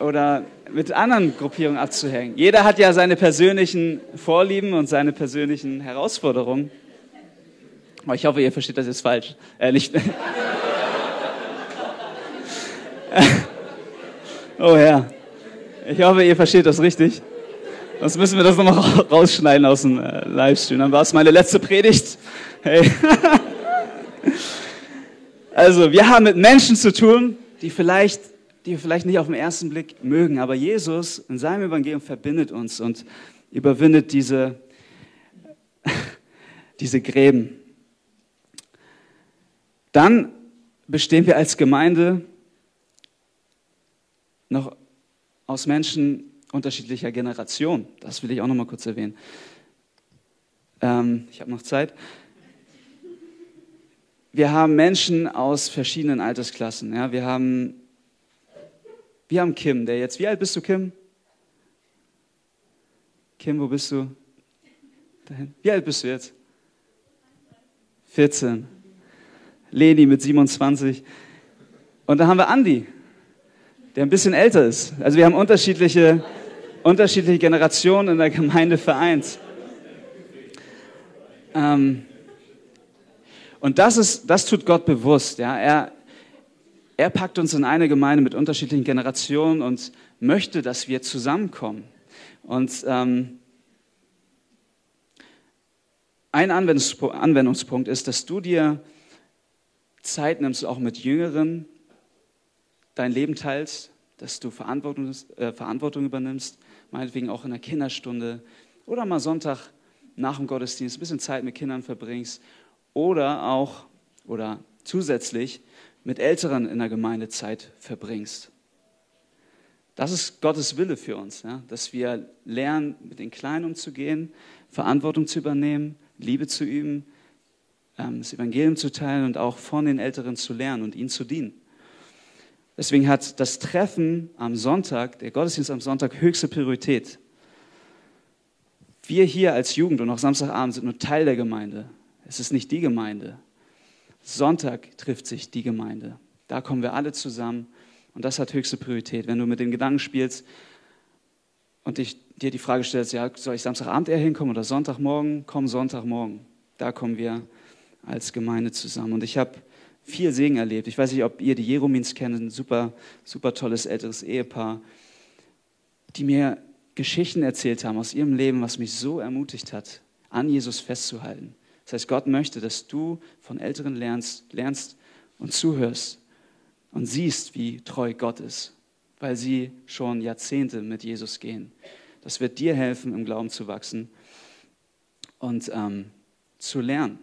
Oder mit anderen Gruppierungen abzuhängen. Jeder hat ja seine persönlichen Vorlieben und seine persönlichen Herausforderungen. Aber ich hoffe, ihr versteht das jetzt falsch. Äh, nicht. oh ja. Ich hoffe, ihr versteht das richtig. Sonst müssen wir das nochmal rausschneiden aus dem äh, Livestream. Dann war es meine letzte Predigt. Hey. Also, wir haben mit Menschen zu tun, die vielleicht, die wir vielleicht nicht auf den ersten Blick mögen, aber Jesus in seinem Evangelium verbindet uns und überwindet diese, diese Gräben. Dann bestehen wir als Gemeinde noch aus Menschen, unterschiedlicher Generation. Das will ich auch noch mal kurz erwähnen. Ähm, ich habe noch Zeit. Wir haben Menschen aus verschiedenen Altersklassen. Ja, wir haben, wir haben Kim, der jetzt, wie alt bist du, Kim? Kim, wo bist du? Dahin. Wie alt bist du jetzt? 14. Leni mit 27. Und dann haben wir Andi, der ein bisschen älter ist. Also wir haben unterschiedliche unterschiedliche Generationen in der Gemeinde vereint. Ähm, und das, ist, das tut Gott bewusst. Ja? Er, er packt uns in eine Gemeinde mit unterschiedlichen Generationen und möchte, dass wir zusammenkommen. Und ähm, ein Anwendungspunkt ist, dass du dir Zeit nimmst, auch mit Jüngeren dein Leben teilst, dass du Verantwortung, äh, Verantwortung übernimmst meinetwegen auch in der Kinderstunde oder mal Sonntag nach dem Gottesdienst ein bisschen Zeit mit Kindern verbringst oder auch oder zusätzlich mit Älteren in der Gemeinde Zeit verbringst. Das ist Gottes Wille für uns, ja? dass wir lernen, mit den Kleinen umzugehen, Verantwortung zu übernehmen, Liebe zu üben, ähm, das Evangelium zu teilen und auch von den Älteren zu lernen und ihnen zu dienen. Deswegen hat das Treffen am Sonntag, der Gottesdienst am Sonntag höchste Priorität. Wir hier als Jugend und auch Samstagabend sind nur Teil der Gemeinde. Es ist nicht die Gemeinde. Sonntag trifft sich die Gemeinde. Da kommen wir alle zusammen und das hat höchste Priorität. Wenn du mit dem Gedanken spielst und dich, dir die Frage stellst, ja, soll ich Samstagabend eher hinkommen oder Sonntagmorgen? Komm Sonntagmorgen. Da kommen wir als Gemeinde zusammen. Und ich habe viel Segen erlebt. Ich weiß nicht, ob ihr die Jeromins kennt, ein super, super tolles älteres Ehepaar, die mir Geschichten erzählt haben aus ihrem Leben, was mich so ermutigt hat. an Jesus festzuhalten. Das heißt, Gott möchte, dass du von Älteren lernst, lernst und zuhörst und siehst, wie treu Gott ist, weil sie schon Jahrzehnte mit Jesus gehen. Das wird dir helfen, im Glauben zu wachsen und ähm, zu lernen.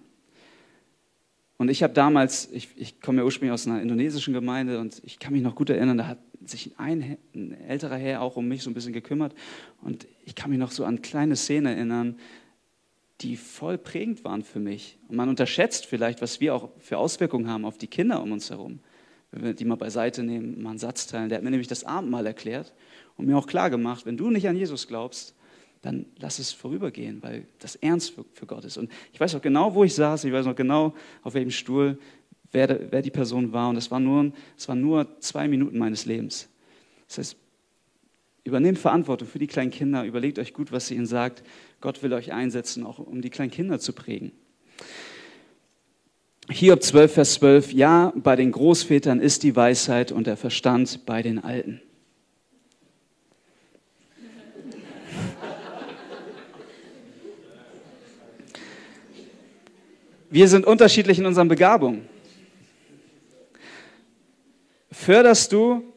Und ich habe damals, ich, ich komme ja ursprünglich aus einer indonesischen Gemeinde und ich kann mich noch gut erinnern, da hat sich ein, ein, älterer Herr auch um mich so ein bisschen gekümmert. Und ich kann mich noch so an kleine Szenen erinnern, die voll prägend waren für mich. Und man unterschätzt vielleicht, was wir auch für Auswirkungen haben auf die Kinder um uns herum. Wenn wir die mal beiseite nehmen, mal einen Satz teilen. Der hat mir nämlich das Abendmahl erklärt und mir auch klar gemacht, wenn du nicht an Jesus glaubst, dann lass es vorübergehen, weil das ernst für, für Gott ist. Und ich weiß auch genau, wo ich saß, ich weiß noch genau, auf welchem Stuhl, wer, wer die Person war. Und es waren nur, es waren nur zwei Minuten meines Lebens. Das heißt, übernehmt Verantwortung für die kleinen Kinder, überlegt euch gut, was sie ihnen sagt. Gott will euch einsetzen, auch um die kleinen Kinder zu prägen. Hiob 12, Vers 12. Ja, bei den Großvätern ist die Weisheit und der Verstand bei den Alten. Wir sind unterschiedlich in unseren Begabungen. Förderst du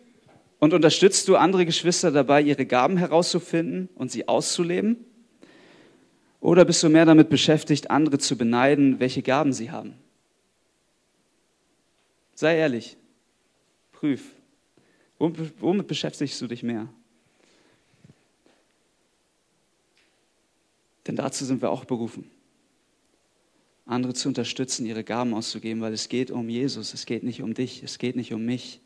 und unterstützt du andere Geschwister dabei, ihre Gaben herauszufinden und sie auszuleben? Oder bist du mehr damit beschäftigt, andere zu beneiden, welche Gaben sie haben? Sei ehrlich, prüf. Womit beschäftigst du dich mehr? Denn dazu sind wir auch berufen andere zu unterstützen, ihre Gaben auszugeben, weil es geht um Jesus, es geht nicht um dich, es geht nicht um mich,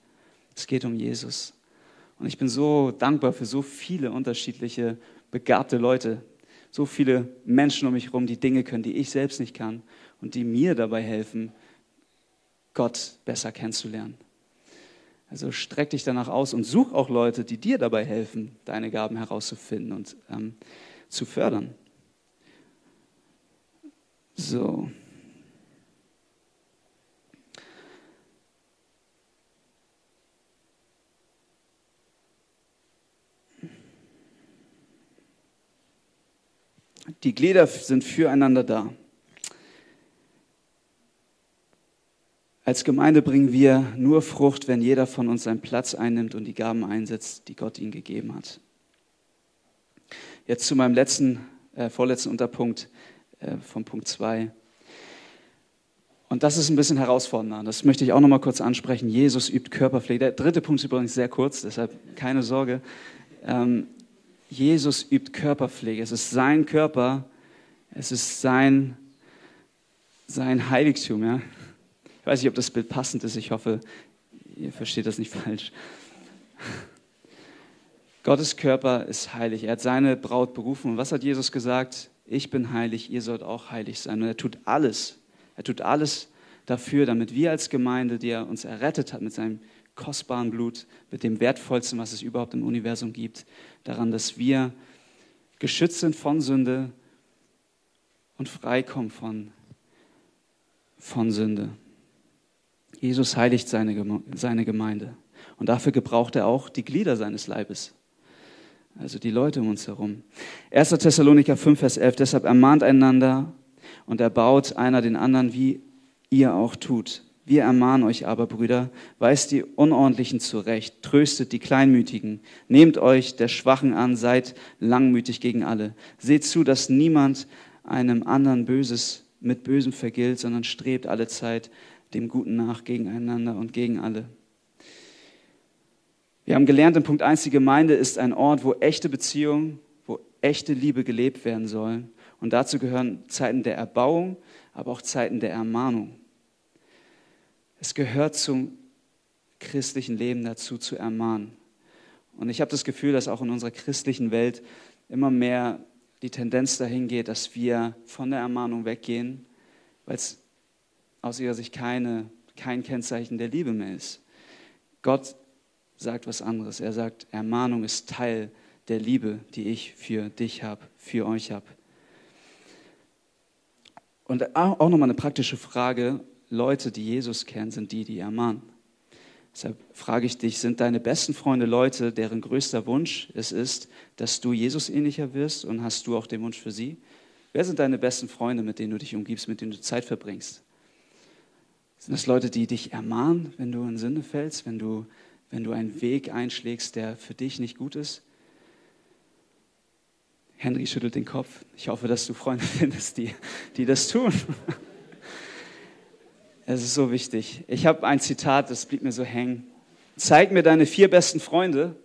es geht um Jesus. Und ich bin so dankbar für so viele unterschiedliche, begabte Leute, so viele Menschen um mich herum, die Dinge können, die ich selbst nicht kann und die mir dabei helfen, Gott besser kennenzulernen. Also streck dich danach aus und such auch Leute, die dir dabei helfen, deine Gaben herauszufinden und ähm, zu fördern. So. Die Glieder sind füreinander da. Als Gemeinde bringen wir nur Frucht, wenn jeder von uns seinen Platz einnimmt und die Gaben einsetzt, die Gott ihm gegeben hat. Jetzt zu meinem letzten, äh, vorletzten Unterpunkt. Äh, von Punkt 2. Und das ist ein bisschen herausfordernder. Das möchte ich auch noch mal kurz ansprechen. Jesus übt Körperpflege. Der dritte Punkt ist übrigens sehr kurz, deshalb keine Sorge. Ähm, Jesus übt Körperpflege. Es ist sein Körper, es ist sein, sein Heiligtum. Ja? Ich weiß nicht, ob das Bild passend ist. Ich hoffe, ihr versteht das nicht falsch. Gottes Körper ist heilig. Er hat seine Braut berufen. Und was hat Jesus gesagt? Ich bin heilig, ihr sollt auch heilig sein. Und er tut alles, er tut alles dafür, damit wir als Gemeinde, die er uns errettet hat mit seinem kostbaren Blut, mit dem wertvollsten, was es überhaupt im Universum gibt, daran, dass wir geschützt sind von Sünde und freikommen von, von Sünde. Jesus heiligt seine, seine Gemeinde. Und dafür gebraucht er auch die Glieder seines Leibes also die Leute um uns herum. 1. Thessaloniker 5, Vers 11, deshalb ermahnt einander und erbaut einer den anderen, wie ihr auch tut. Wir ermahnen euch aber, Brüder, weist die Unordentlichen zurecht, tröstet die Kleinmütigen, nehmt euch der Schwachen an, seid langmütig gegen alle. Seht zu, dass niemand einem anderen Böses mit Bösem vergilt, sondern strebt alle Zeit dem Guten nach gegeneinander und gegen alle. Wir haben gelernt in Punkt 1, die Gemeinde ist ein Ort, wo echte Beziehungen, wo echte Liebe gelebt werden sollen. Und dazu gehören Zeiten der Erbauung, aber auch Zeiten der Ermahnung. Es gehört zum christlichen Leben dazu, zu ermahnen. Und ich habe das Gefühl, dass auch in unserer christlichen Welt immer mehr die Tendenz dahin geht, dass wir von der Ermahnung weggehen, weil es aus ihrer Sicht keine, kein Kennzeichen der Liebe mehr ist. Gott sagt was anderes. Er sagt, Ermahnung ist Teil der Liebe, die ich für dich habe, für euch habe. Und auch nochmal eine praktische Frage. Leute, die Jesus kennen, sind die, die ermahnen. Deshalb frage ich dich, sind deine besten Freunde Leute, deren größter Wunsch es ist, dass du Jesus ähnlicher wirst und hast du auch den Wunsch für sie? Wer sind deine besten Freunde, mit denen du dich umgibst, mit denen du Zeit verbringst? Sind das Leute, die dich ermahnen, wenn du in Sünde fällst, wenn du, wenn du einen Weg einschlägst, der für dich nicht gut ist? Henry schüttelt den Kopf. Ich hoffe, dass du Freunde findest, die, die das tun. Es ist so wichtig. Ich habe ein Zitat, das blieb mir so hängen. Zeig mir deine vier besten Freunde.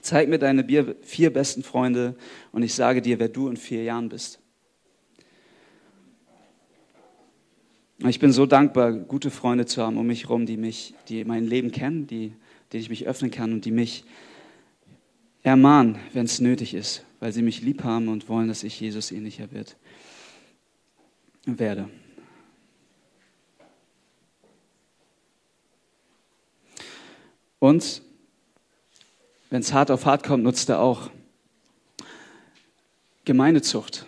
Zeig mir deine vier besten Freunde und ich sage dir, wer du in vier Jahren bist. Ich bin so dankbar, gute Freunde zu haben um mich herum, die mich, die mein Leben kennen, die, denen ich mich öffnen kann und die mich ermahnen, wenn es nötig ist, weil sie mich lieb haben und wollen, dass ich Jesus ähnlicher wird, werde. Und wenn es hart auf hart kommt, nutzt er auch Gemeindezucht.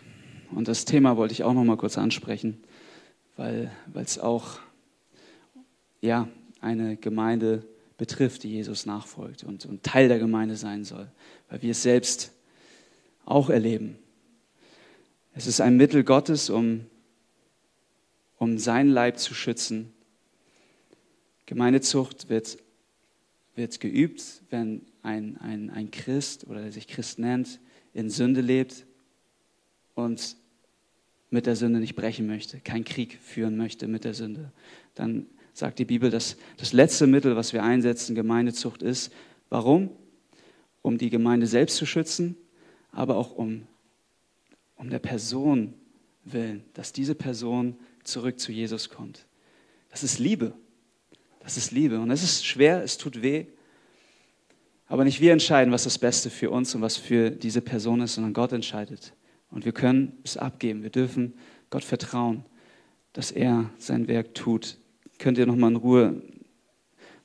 Und das Thema wollte ich auch noch mal kurz ansprechen, weil es auch ja, eine Gemeinde betrifft, die Jesus nachfolgt und, und Teil der Gemeinde sein soll, weil wir es selbst auch erleben. Es ist ein Mittel Gottes, um, um sein Leib zu schützen. Gemeindezucht wird wird geübt, wenn ein, ein, ein Christ oder der sich Christ nennt, in Sünde lebt und mit der Sünde nicht brechen möchte, keinen Krieg führen möchte mit der Sünde. Dann sagt die Bibel, dass das letzte Mittel, was wir einsetzen, Gemeindezucht ist. Warum? Um die Gemeinde selbst zu schützen, aber auch um, um der Person willen, dass diese Person zurück zu Jesus kommt. Das ist Liebe. Das ist Liebe. Und es ist schwer, es tut weh. Aber nicht wir entscheiden, was das Beste für uns und was für diese Person ist, sondern Gott entscheidet. Und wir können es abgeben. Wir dürfen Gott vertrauen, dass er sein Werk tut. Könnt ihr nochmal in Ruhe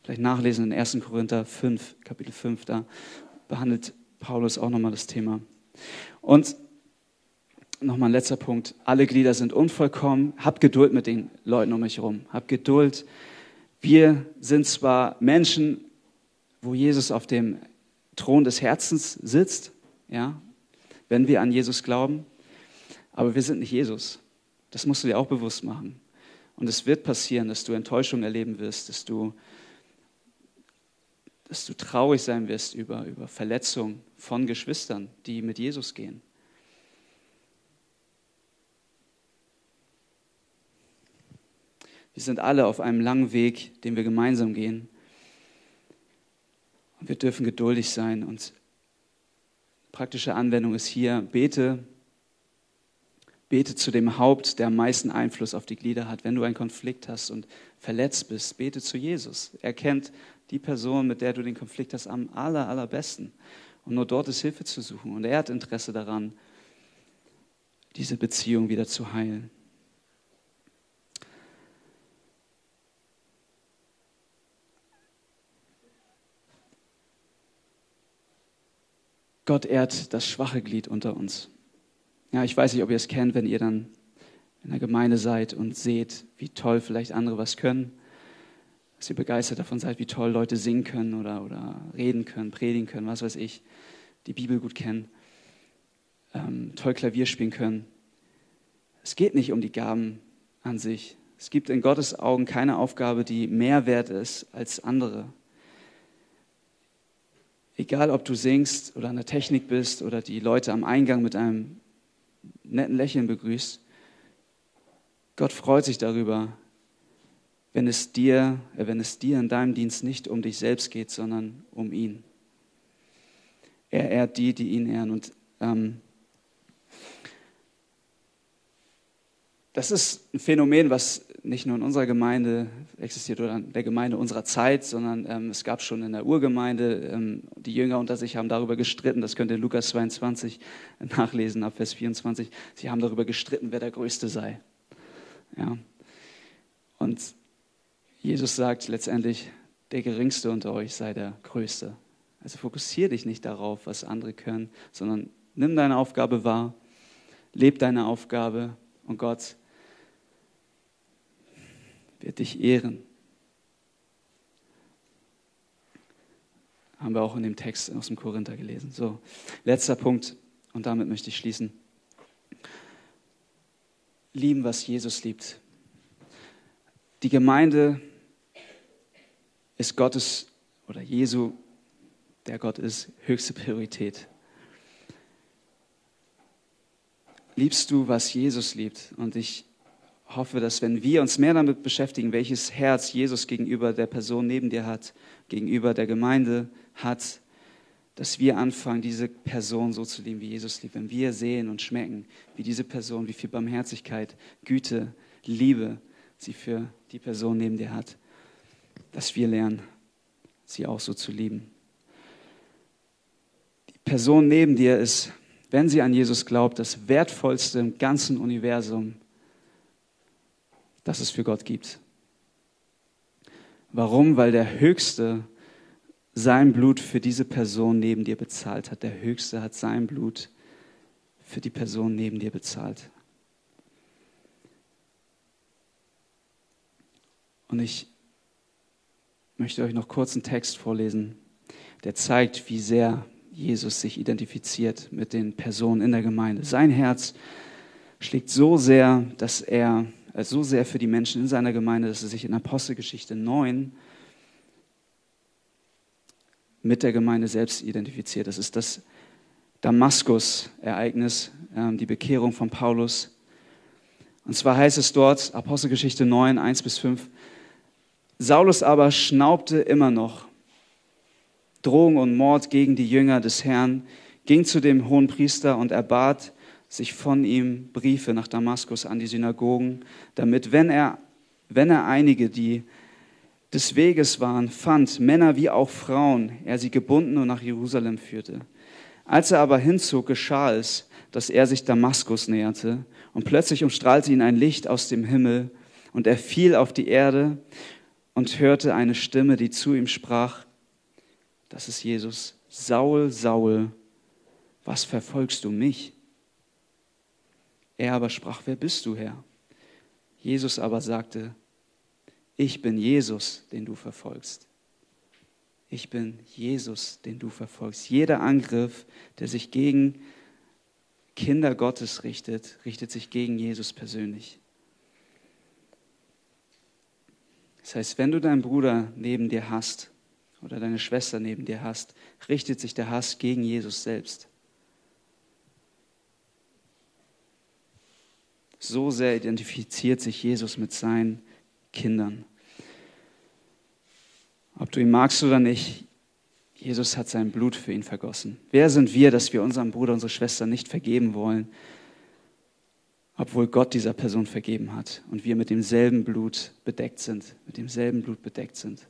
vielleicht nachlesen in 1. Korinther 5, Kapitel 5, da behandelt Paulus auch nochmal das Thema. Und nochmal ein letzter Punkt. Alle Glieder sind unvollkommen. Habt Geduld mit den Leuten um euch herum. Habt Geduld wir sind zwar Menschen, wo Jesus auf dem Thron des Herzens sitzt, ja, wenn wir an Jesus glauben, aber wir sind nicht Jesus. Das musst du dir auch bewusst machen. Und es wird passieren, dass du Enttäuschung erleben wirst, dass du, dass du traurig sein wirst über, über Verletzungen von Geschwistern, die mit Jesus gehen. Wir sind alle auf einem langen Weg, den wir gemeinsam gehen. Und wir dürfen geduldig sein. Und praktische Anwendung ist hier, bete, bete zu dem Haupt, der am meisten Einfluss auf die Glieder hat. Wenn du einen Konflikt hast und verletzt bist, bete zu Jesus. Er kennt die Person, mit der du den Konflikt hast, am aller, allerbesten. Und nur dort ist Hilfe zu suchen. Und er hat Interesse daran, diese Beziehung wieder zu heilen. Gott ehrt das schwache Glied unter uns. Ja, ich weiß nicht, ob ihr es kennt, wenn ihr dann in der Gemeinde seid und seht, wie toll vielleicht andere was können, dass ihr begeistert davon seid, wie toll Leute singen können oder, oder reden können, predigen können, was weiß ich, die Bibel gut kennen, ähm, toll Klavier spielen können. Es geht nicht um die Gaben an sich. Es gibt in Gottes Augen keine Aufgabe, die mehr wert ist als andere. Egal, ob du singst oder an der Technik bist oder die Leute am Eingang mit einem netten Lächeln begrüßt, Gott freut sich darüber, wenn es dir, äh, wenn es dir in deinem Dienst nicht um dich selbst geht, sondern um ihn. Er ehrt die, die ihn ehren. Und ähm, das ist ein Phänomen, was nicht nur in unserer Gemeinde existiert oder in der Gemeinde unserer Zeit, sondern ähm, es gab schon in der Urgemeinde, ähm, die Jünger unter sich haben darüber gestritten, das könnt ihr in Lukas 22 nachlesen, ab Vers 24, sie haben darüber gestritten, wer der Größte sei. Ja. Und Jesus sagt letztendlich, der Geringste unter euch sei der Größte. Also fokussiere dich nicht darauf, was andere können, sondern nimm deine Aufgabe wahr, leb deine Aufgabe und Gott wird dich ehren. Haben wir auch in dem Text aus dem Korinther gelesen. So, letzter Punkt und damit möchte ich schließen. lieben, was Jesus liebt. Die Gemeinde ist Gottes oder Jesu, der Gott ist, höchste Priorität. Liebst du, was Jesus liebt? Und ich hoffe, dass wenn wir uns mehr damit beschäftigen, welches Herz Jesus gegenüber der Person neben dir hat, gegenüber der Gemeinde hat, dass wir anfangen, diese Person so zu lieben, wie Jesus liebt. Wenn wir sehen und schmecken, wie diese Person, wie viel Barmherzigkeit, Güte, Liebe sie für die Person neben dir hat, dass wir lernen, sie auch so zu lieben. Die Person neben dir ist, wenn sie an Jesus glaubt, das wertvollste im ganzen Universum, das es für Gott gibt. Warum? Weil der Höchste sein Blut für diese Person neben dir bezahlt hat. Der Höchste hat sein Blut für die Person neben dir bezahlt. Und ich möchte euch noch kurz einen Text vorlesen, der zeigt, wie sehr Jesus sich identifiziert mit den Personen in der Gemeinde. Sein Herz schlägt so sehr, dass er so sehr für die Menschen in seiner Gemeinde, dass er sich in Apostelgeschichte 9 mit der Gemeinde selbst identifiziert. Das ist das Damaskus-Ereignis, ähm, die Bekehrung von Paulus. Und zwar heißt es dort, Apostelgeschichte 9, 1 bis 5, Saulus aber schnaubte immer noch Drohung und Mord gegen die Jünger des Herrn, ging zu dem hohen Priester und erbat sich von ihm Briefe nach Damaskus an die Synagogen, damit, wenn er, wenn er einige, die des Weges waren, fand, Männer wie auch Frauen, er sie gebunden und nach Jerusalem führte. Als er aber hinzog, geschah es, dass er sich Damaskus näherte, und plötzlich umstrahlte ihn ein Licht aus dem Himmel, und er fiel auf die Erde und hörte eine Stimme, die zu ihm sprach, das ist Jesus, Saul, Saul, was verfolgst du mich? Er aber sprach, wer bist du, Herr? Jesus aber sagte, ich bin Jesus, den du verfolgst. Ich bin Jesus, den du verfolgst. Jeder Angriff, der sich gegen Kinder Gottes richtet, richtet sich gegen Jesus persönlich. Das heißt, wenn du deinen Bruder neben dir hast oder deine Schwester neben dir hast, richtet sich der Hass gegen Jesus selbst. So sehr identifiziert sich Jesus mit seinen Kindern. Ob du ihn magst oder nicht, Jesus hat sein Blut für ihn vergossen. Wer sind wir, dass wir unserem Bruder, unserer Schwester nicht vergeben wollen, obwohl Gott dieser Person vergeben hat und wir mit demselben Blut bedeckt sind, mit demselben Blut bedeckt sind.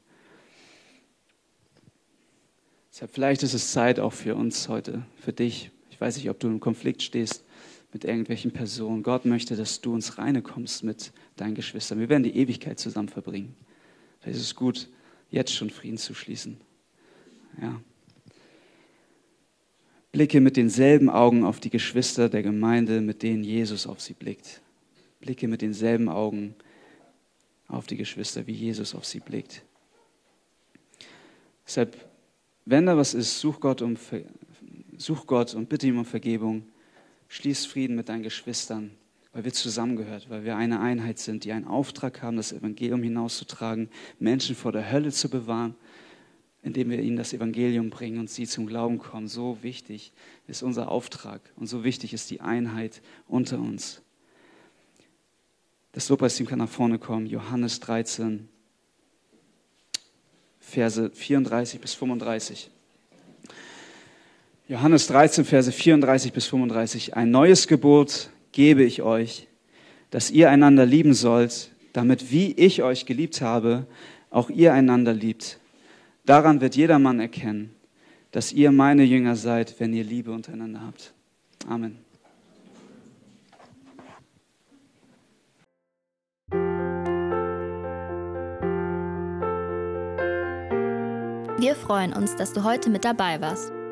Deshalb vielleicht ist es Zeit auch für uns heute, für dich. Ich weiß nicht, ob du im Konflikt stehst mit irgendwelchen Personen. Gott möchte, dass du ins Reine kommst mit deinen Geschwistern. Wir werden die Ewigkeit zusammen verbringen. Vielleicht ist es gut, jetzt schon Frieden zu schließen. Ja. Blicke mit denselben Augen auf die Geschwister der Gemeinde, mit denen Jesus auf sie blickt. Blicke mit denselben Augen auf die Geschwister, wie Jesus auf sie blickt. Deshalb, wenn da was ist, such Gott, um, such Gott und bitte ihm um Vergebung. Schließ Frieden mit deinen Geschwistern, weil wir zusammengehört, weil wir eine Einheit sind, die einen Auftrag haben, das Evangelium hinauszutragen, Menschen vor der Hölle zu bewahren, indem wir ihnen das Evangelium bringen und sie zum Glauben kommen. So wichtig ist unser Auftrag und so wichtig ist die Einheit unter uns. Das Lobpreisteam kann nach vorne kommen. Johannes 13, Verse 34 bis 35. Johannes 13, Verse 34 bis 35. Ein neues Gebot gebe ich euch, dass ihr einander lieben sollt, damit wie ich euch geliebt habe, auch ihr einander liebt. Daran wird jedermann erkennen, dass ihr meine Jünger seid, wenn ihr Liebe untereinander habt. Amen. Wir freuen uns, dass du heute mit dabei warst.